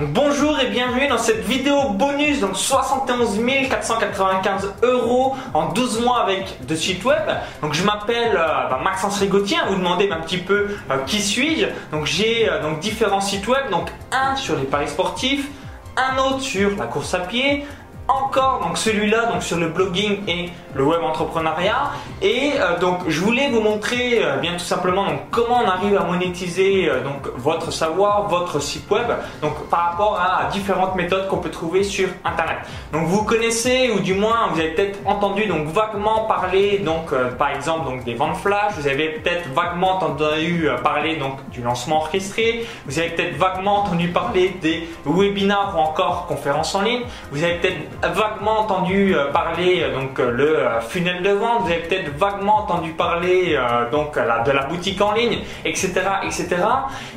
Bonjour et bienvenue dans cette vidéo bonus, donc 71 495 euros en 12 mois avec de sites web. Donc je m'appelle euh, bah, Maxence Rigotier, vous demandez un petit peu euh, qui suis-je. Donc j'ai euh, donc différents sites web, donc un sur les paris sportifs, un autre sur la course à pied, encore donc celui-là donc sur le blogging et le web entrepreneuriat. Et euh, donc je voulais vous montrer euh, bien tout simplement donc comment on arrive à monétiser euh, donc votre savoir votre site web donc par rapport à, différentes méthodes qu'on peut trouver sur internet. Donc vous connaissez ou du moins vous avez peut-être entendu donc vaguement parler donc par exemple donc des ventes flash. Vous avez peut-être vaguement entendu parler donc du lancement orchestré vous avez peut-être vaguement entendu parler des webinars ou encore conférences en ligne. Vous avez peut-être vaguement entendu euh, parler euh, donc euh, le funnel de vente, vous avez peut-être vaguement entendu parler donc de la boutique en ligne, etc., etc.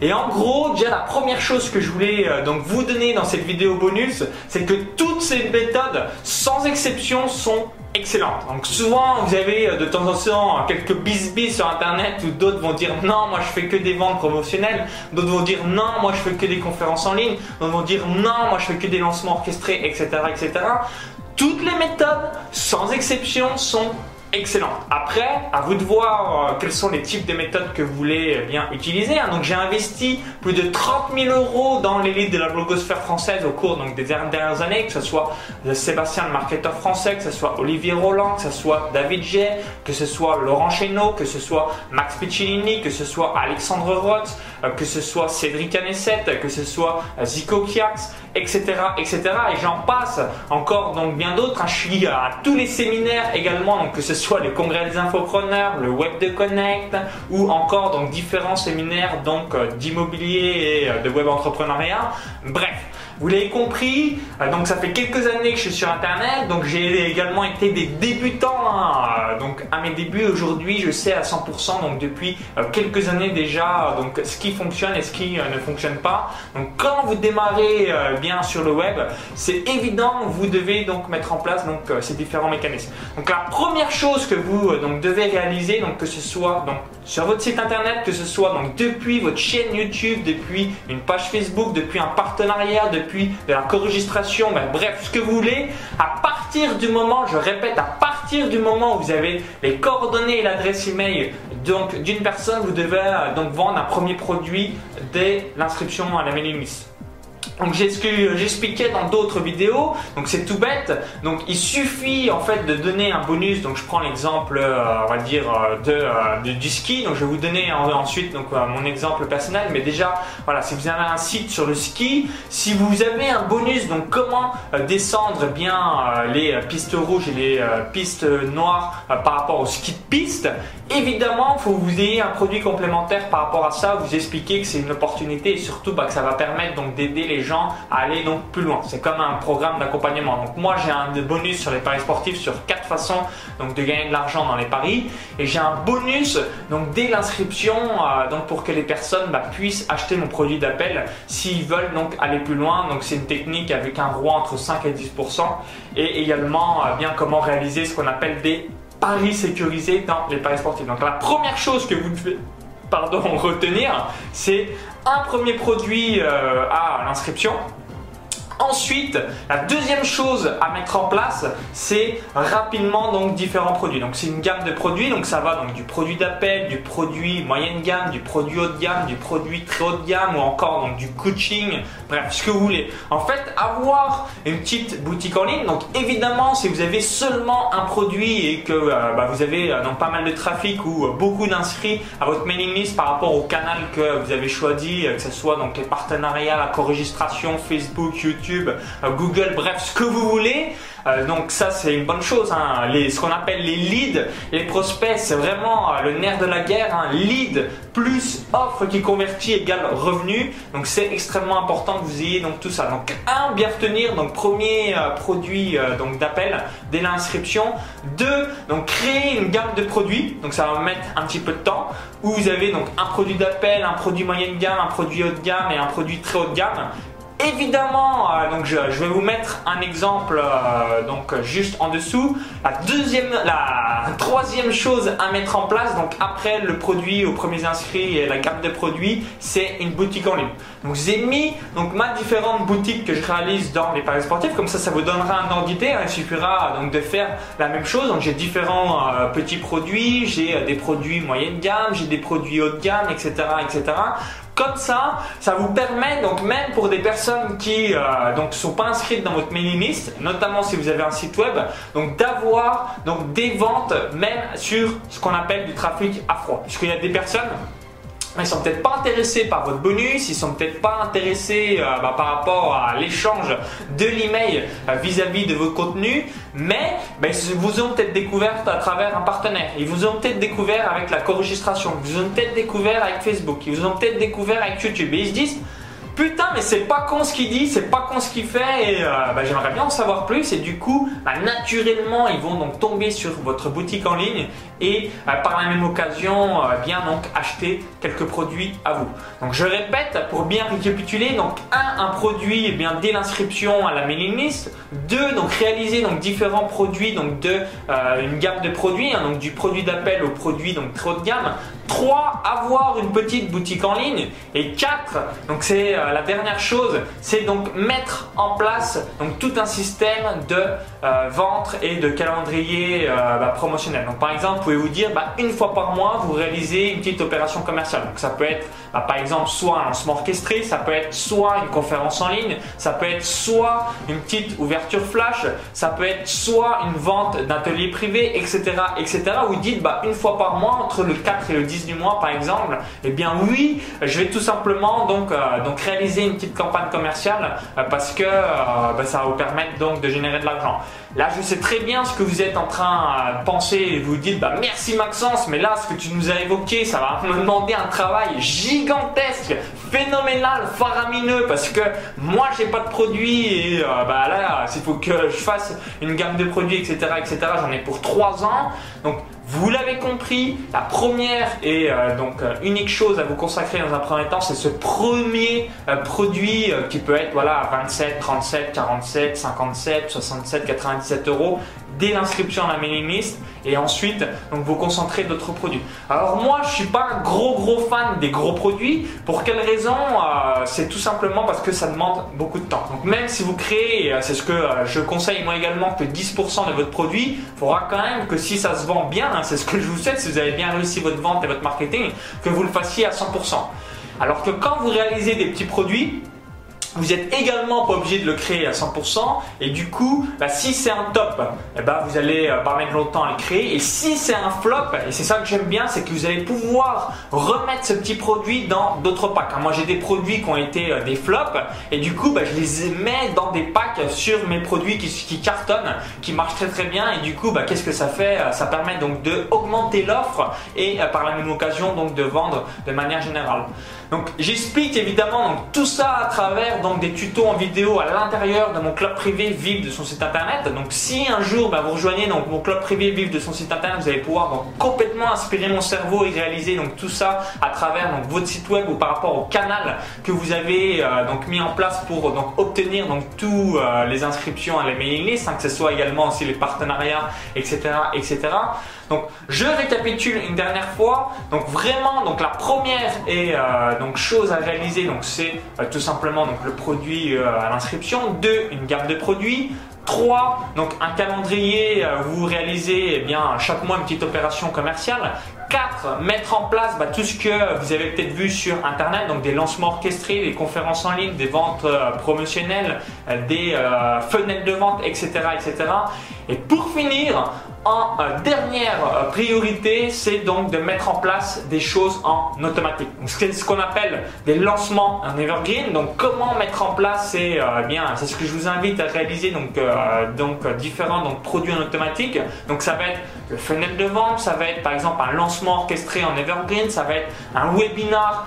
Et en gros, déjà la première chose que je voulais donc vous donner dans cette vidéo bonus, c'est que toutes ces méthodes, sans exception, sont excellentes. Donc souvent vous avez de temps en temps quelques bisbis sur internet où d'autres vont dire non moi je fais que des ventes promotionnelles, d'autres vont dire non moi je fais que des conférences en ligne, d'autres vont dire non moi je fais que des lancements orchestrés etc etc. Toutes les méthodes sans exception sont excellent. Après, à vous de voir euh, quels sont les types de méthodes que vous voulez euh, bien utiliser. Hein. Donc j'ai investi plus de 30 000 euros dans l'élite de la blogosphère française au cours des dernières années, que ce soit Sébastien le marketeur français, que ce soit Olivier Roland, que ce soit David J, que ce soit Laurent Chéneau, que ce soit Max Piccinini, que ce soit Alexandre Roth, que ce soit Cédric Anesset, que ce soit Zico Kiax, etc.. Et j'en passe encore donc bien d'autres. Je suis à tous les séminaires également, que ce soit les congrès des infopreneurs, le web de connect ou encore donc différents séminaires euh, d'immobilier et euh, de web entrepreneuriat. Bref, vous l'avez compris, euh, donc ça fait quelques années que je suis sur Internet, donc j'ai également été des débutants. Hein. donc à mes débuts aujourd'hui, je sais à 100% donc depuis euh, quelques années déjà donc ce qui fonctionne et ce qui euh, ne fonctionne pas. Donc quand vous démarrez bien sur le web, c'est évident, vous devez donc mettre en place donc ces différents mécanismes. Donc la première chose que vous donc devez réaliser, donc que ce soit donc sur votre site internet, que ce soit donc depuis votre chaîne YouTube, depuis une page Facebook, depuis un partenariat, depuis de la co-registration, ben, bref, ce que vous voulez, à partir du moment, je répète, à partir du moment où vous avez les coordonnées et l'adresse email donc d'une personne, vous devez euh, donc vendre un premier produit dès l'inscription à la mailing list. Donc j'expliquais dans d'autres vidéos, donc c'est tout bête. Donc il suffit en fait de donner un bonus. Donc je prends l'exemple, euh, on va dire euh, euh, de, du ski. Donc je vais vous donner ensuite donc mon exemple personnel. Mais déjà voilà, si vous avez un site sur le ski, si vous avez un bonus, donc comment descendre bien les pistes rouges et les pistes noires par rapport au ski de piste. Évidemment, faut que vous ayez un produit complémentaire par rapport à ça. Vous expliquer que c'est une opportunité et surtout bah, que ça va permettre d'aider les gens à aller donc plus loin. C'est comme un programme d'accompagnement. Donc moi j'ai un bonus sur les paris sportifs sur quatre façons donc de gagner de l'argent dans les paris et j'ai un bonus donc dès l'inscription euh, donc pour que les personnes bah, puissent acheter mon produit d'appel s'ils veulent donc aller plus loin. Donc c'est une technique avec un roi entre 5 et 10% et également euh, bien comment réaliser ce qu'on appelle des paris sécurisés dans les paris sportifs. Donc la première chose que vous devez pardon, retenir, c'est un premier produit euh, à l'inscription Ensuite, la deuxième chose à mettre en place, c'est rapidement donc différents produits. Donc c'est une gamme de produits, donc ça va donc du produit d'appel, du produit moyenne gamme, du produit haut de gamme, du produit très haut de gamme ou encore donc du coaching, bref ce que vous voulez. En fait, avoir une petite boutique en ligne, donc évidemment si vous avez seulement un produit et que euh, bah, vous avez euh, donc pas mal de trafic ou euh, beaucoup d'inscrits à votre mailing list par rapport au canal que vous avez choisi, que ce soit donc les partenariats, la co-registration, Facebook, YouTube euh, Google, bref, ce que vous voulez. Euh, donc ça c'est une bonne chose. Hein. ce qu'on appelle les leads, les prospects, c'est vraiment euh, le nerf de la guerre. Hein. Lead plus offre qui convertit égale revenu. Donc c'est extrêmement important que vous ayez donc tout ça. Donc un, bien retenir donc premier produit donc d'appel dès l'inscription. Deux, donc créer une gamme de produits. Donc ça va mettre un petit peu de temps. Où vous avez donc un produit d'appel, un produit moyenne gamme, un produit haut de gamme et un produit très haut de gamme évidemment, euh, donc je, vais vous mettre un exemple euh, donc juste en dessous. La deuxième, troisième chose à mettre en place, donc après le produit aux premiers inscrits et la gamme de produits, c'est une boutique en ligne. Donc j'ai mis donc ma différentes boutiques que je réalise dans les paris sportifs, comme ça ça vous donnera un ordre. Il suffira donc de faire la même chose. Donc j'ai différents euh, petits produits, j'ai des produits moyenne gamme, j'ai des produits haut de gamme, etc., etc. Comme ça, ça vous permet donc même pour des personnes qui euh, donc sont pas inscrites dans votre mailing list, notamment si vous avez un site web, donc d'avoir donc des ventes même sur ce qu'on appelle du trafic à froid. Puisqu'il y a des personnes ils sont peut-être pas intéressés par votre bonus, ils sont peut-être pas intéressés euh, bah, par rapport à l'échange de l'email euh, vis-à-vis de vos contenus, mais bah, ils vous ont peut-être découvert à travers un partenaire, ils vous ont peut-être découvert avec la co-registration, ils vous ont peut-être découvert avec Facebook, ils vous ont peut-être découvert avec YouTube. Et ils se disent putain mais c'est pas con ce qu'il dit, c'est pas con ce qu'il fait et euh, bah, j'aimerais bien en savoir plus. Et du coup bah, naturellement ils vont donc tomber sur votre boutique en ligne et euh, par la même occasion euh, bien donc acheter quelques produits à vous. Donc je répète pour bien récapituler donc un un produit eh bien dès l'inscription à la mailing list, deux donc réaliser donc différents produits donc de une gamme de produits hein, donc du produit d'appel au produit donc trop de gamme, 3. Avoir une petite boutique en ligne. Et 4. Donc c'est euh, la dernière chose, c'est donc mettre en place donc tout un système de euh, vente et de calendrier euh, bah, promotionnel. Donc par exemple, pouvez vous dire bah, une fois par mois, vous réalisez une petite opération commerciale. Donc ça peut être bah, par exemple soit un lancement orchestré, ça peut être soit une conférence en ligne, ça peut être soit une petite ouverture flash, ça peut être soit une vente d'atelier privé, etc., etc. Vous dites bah, une fois par mois entre le 4 et le 10 du mois par exemple, eh bien oui, je vais tout simplement donc, euh, donc réaliser une petite campagne commerciale euh, parce que euh, bah, ça va vous permettre donc de générer de l'argent. Là, je sais très bien ce que vous êtes en train de penser et vous dites bah merci Maxence, mais là ce que tu nous as évoqué, ça va me demander un travail gigantesque, phénoménal, faramineux parce que moi j'ai pas de produit et bah là il faut que je fasse une gamme de produits etc etc. J'en ai pour 3 ans donc vous l'avez compris, la première et euh, donc euh, unique chose à vous consacrer dans un premier temps, c'est ce premier euh, produit qui peut être voilà 27, 37, 47, 57, 67, 97 euros dès l'inscription à la mailing list et ensuite donc vous concentrer d'autres produits. Alors moi je suis pas un gros gros fan des gros produits. Pour quelle raison? Euh, C'est tout simplement parce que ça demande beaucoup de temps. Donc même si vous créez, c'est ce que euh, je conseille moi également que 10% de votre produit, il faudra quand même que si ça se vend bien, hein, c'est ce que je vous souhaite, si vous avez bien réussi votre vente et votre marketing, que vous le fassiez à 100%. Alors que quand vous réalisez des petits produits, vous êtes également pas obligé de le créer à 100% et du coup, bah, si c'est un top, eh ben, vous allez euh, pas mettre longtemps à le créer et si c'est un flop, et c'est ça que j'aime bien, c'est que vous allez pouvoir remettre ce petit produit dans d'autres packs. Moi j'ai des produits qui ont été euh, des flops et du coup, bah, je les mets dans des packs sur mes produits qui, cartonnent, qui marchent très très bien et du coup, bah, qu'est-ce que ça fait Ça permet donc de augmenter l'offre et euh, par la même occasion donc de vendre de manière générale. Donc j'explique évidemment donc, tout ça à travers donc, des tutos en vidéo à l'intérieur de mon club privé Vive de son site internet. Donc si un jour bah, vous rejoignez donc, mon club privé Vive de son site internet, vous allez pouvoir donc, complètement inspirer mon cerveau et réaliser donc, tout ça à travers donc, votre site web ou par rapport au canal que vous avez euh, donc, mis en place pour donc, obtenir donc, tous euh, les inscriptions à la mailing list, hein, que ce soit également aussi les partenariats, etc. etc. Donc je récapitule une dernière fois. Donc vraiment, donc la première et euh, donc chose à réaliser, donc c'est euh, tout simplement donc le produit euh, à l'inscription. Deux, une gamme de produits. 3. Donc un calendrier, vous réalisez eh bien, chaque mois une petite opération commerciale. 4. Mettre en place bah, tout ce que vous avez peut-être vu sur Internet, donc des lancements orchestrés, des conférences en ligne, des ventes promotionnelles, des fenêtres de vente, etc., etc. Et pour finir, en euh, dernière euh, priorité, c'est donc de mettre en place des choses en automatique. C'est ce qu'on appelle des lancements en evergreen. Donc comment mettre en place c'est euh, bien, c'est ce que je vous invite à réaliser donc donc différents donc produits en automatique. Donc ça va être le fenêtre de vente, ça va être par exemple un lancement orchestré en evergreen, ça va être un webinar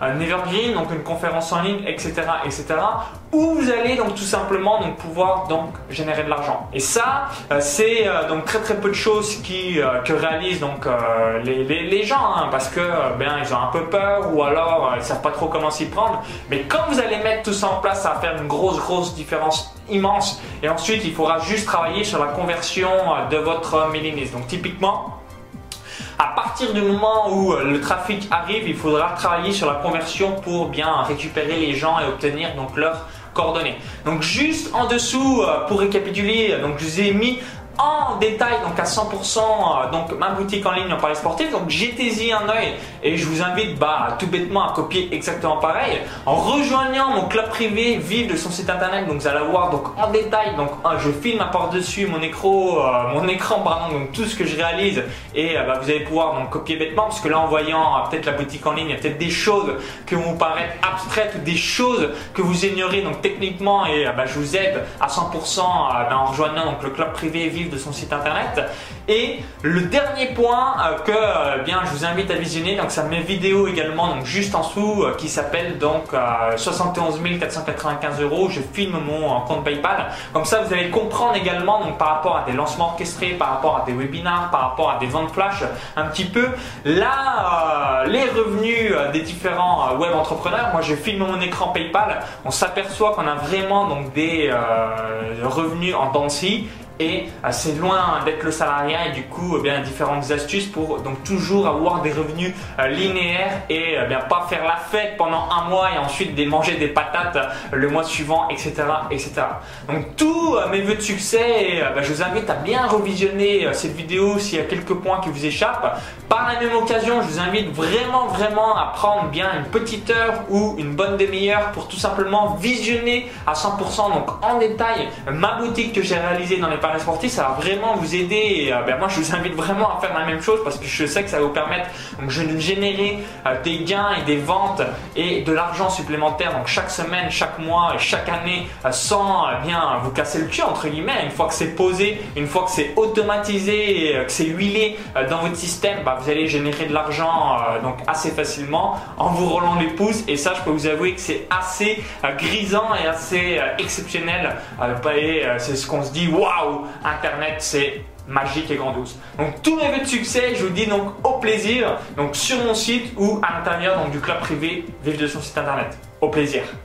un, evergreen, donc une conférence en ligne, etc., etc., où vous allez donc tout simplement donc pouvoir donc générer de l'argent. Et ça, euh, c'est euh, donc très très peu de choses qui euh, que réalisent donc les, les, gens, hein, parce que ben ils ont un peu peur ou alors ils savent pas trop comment s'y prendre. Mais quand vous allez mettre tout ça en place, ça va faire une grosse grosse différence immense. Et ensuite, il faudra juste travailler sur la conversion de votre mailing list. Donc typiquement à partir du moment où euh, le trafic arrive, il faudra travailler sur la conversion pour bien récupérer les gens et obtenir donc leurs coordonnées. Donc juste en dessous, euh, pour récapituler, donc je vous ai mis en détail, donc à 100%, euh, donc ma boutique en ligne en Paris sportif. Donc jetez-y un oeil et je vous invite bah, tout bêtement à copier exactement pareil. En rejoignant mon club privé, vive de son site internet, donc vous allez voir donc en détail, donc ah, je filme à part dessus mon écran, euh, mon écran pardon, donc tout ce que je réalise et euh, bah, vous allez pouvoir donc copier bêtement parce que là en voyant peut-être la boutique en ligne, il y a peut-être des choses vont vous paraître abstraites ou des choses que vous ignorez donc techniquement et bah, je vous aide à 100% bah, en rejoignant donc le club privé, vive de son site internet. Et le dernier point euh, que euh, bien je vous invite à visionner, donc ça mes vidéos également, donc juste en dessous, euh, qui s'appelle donc 71 495 euros. Je filme mon compte PayPal. Comme ça, vous allez comprendre également donc par rapport à des lancements orchestrés, par rapport à des webinars, par rapport à des ventes flash, un petit peu là les revenus des différents web entrepreneurs. Moi, je filme mon écran PayPal. On s'aperçoit qu'on a vraiment donc des revenus en dents et c'est loin d'être le salariat et du coup eh bien différentes astuces pour donc toujours avoir des revenus euh, linéaires et eh bien pas faire la fête pendant un mois et ensuite des, manger des patates le mois suivant etc etc donc tous euh, mes voeux de succès ben, je vous invite à bien revisionner cette vidéo s'il y a quelques points qui vous échappent. Par la même occasion je vous invite vraiment vraiment à prendre bien une petite heure ou une bonne demi-heure pour tout simplement visionner à 100% donc en détail ma boutique que j'ai réalisée dans les paris sportifs ça va vraiment vous aider et euh, ben, moi je vous invite vraiment à faire la même chose parce que je sais que ça va vous permettre donc, de générer euh, des gains et des ventes et de l'argent supplémentaire donc chaque semaine, chaque mois et chaque année euh, sans bien vous casser le cul entre guillemets. Une fois que c'est posé, une fois que c'est automatisé que c'est huilé dans votre système bah, vous allez générer de l'argent donc assez facilement en vous roulant les pouces. Et ça je peux vous avouer que c'est assez grisant et assez exceptionnel et c'est ce qu'on se dit waouh Internet, c'est magique et grandiose. Donc tous mes vœux de succès, je vous dis donc au plaisir, donc sur mon site ou à l'intérieur du club privé, vive de son site internet. Au plaisir.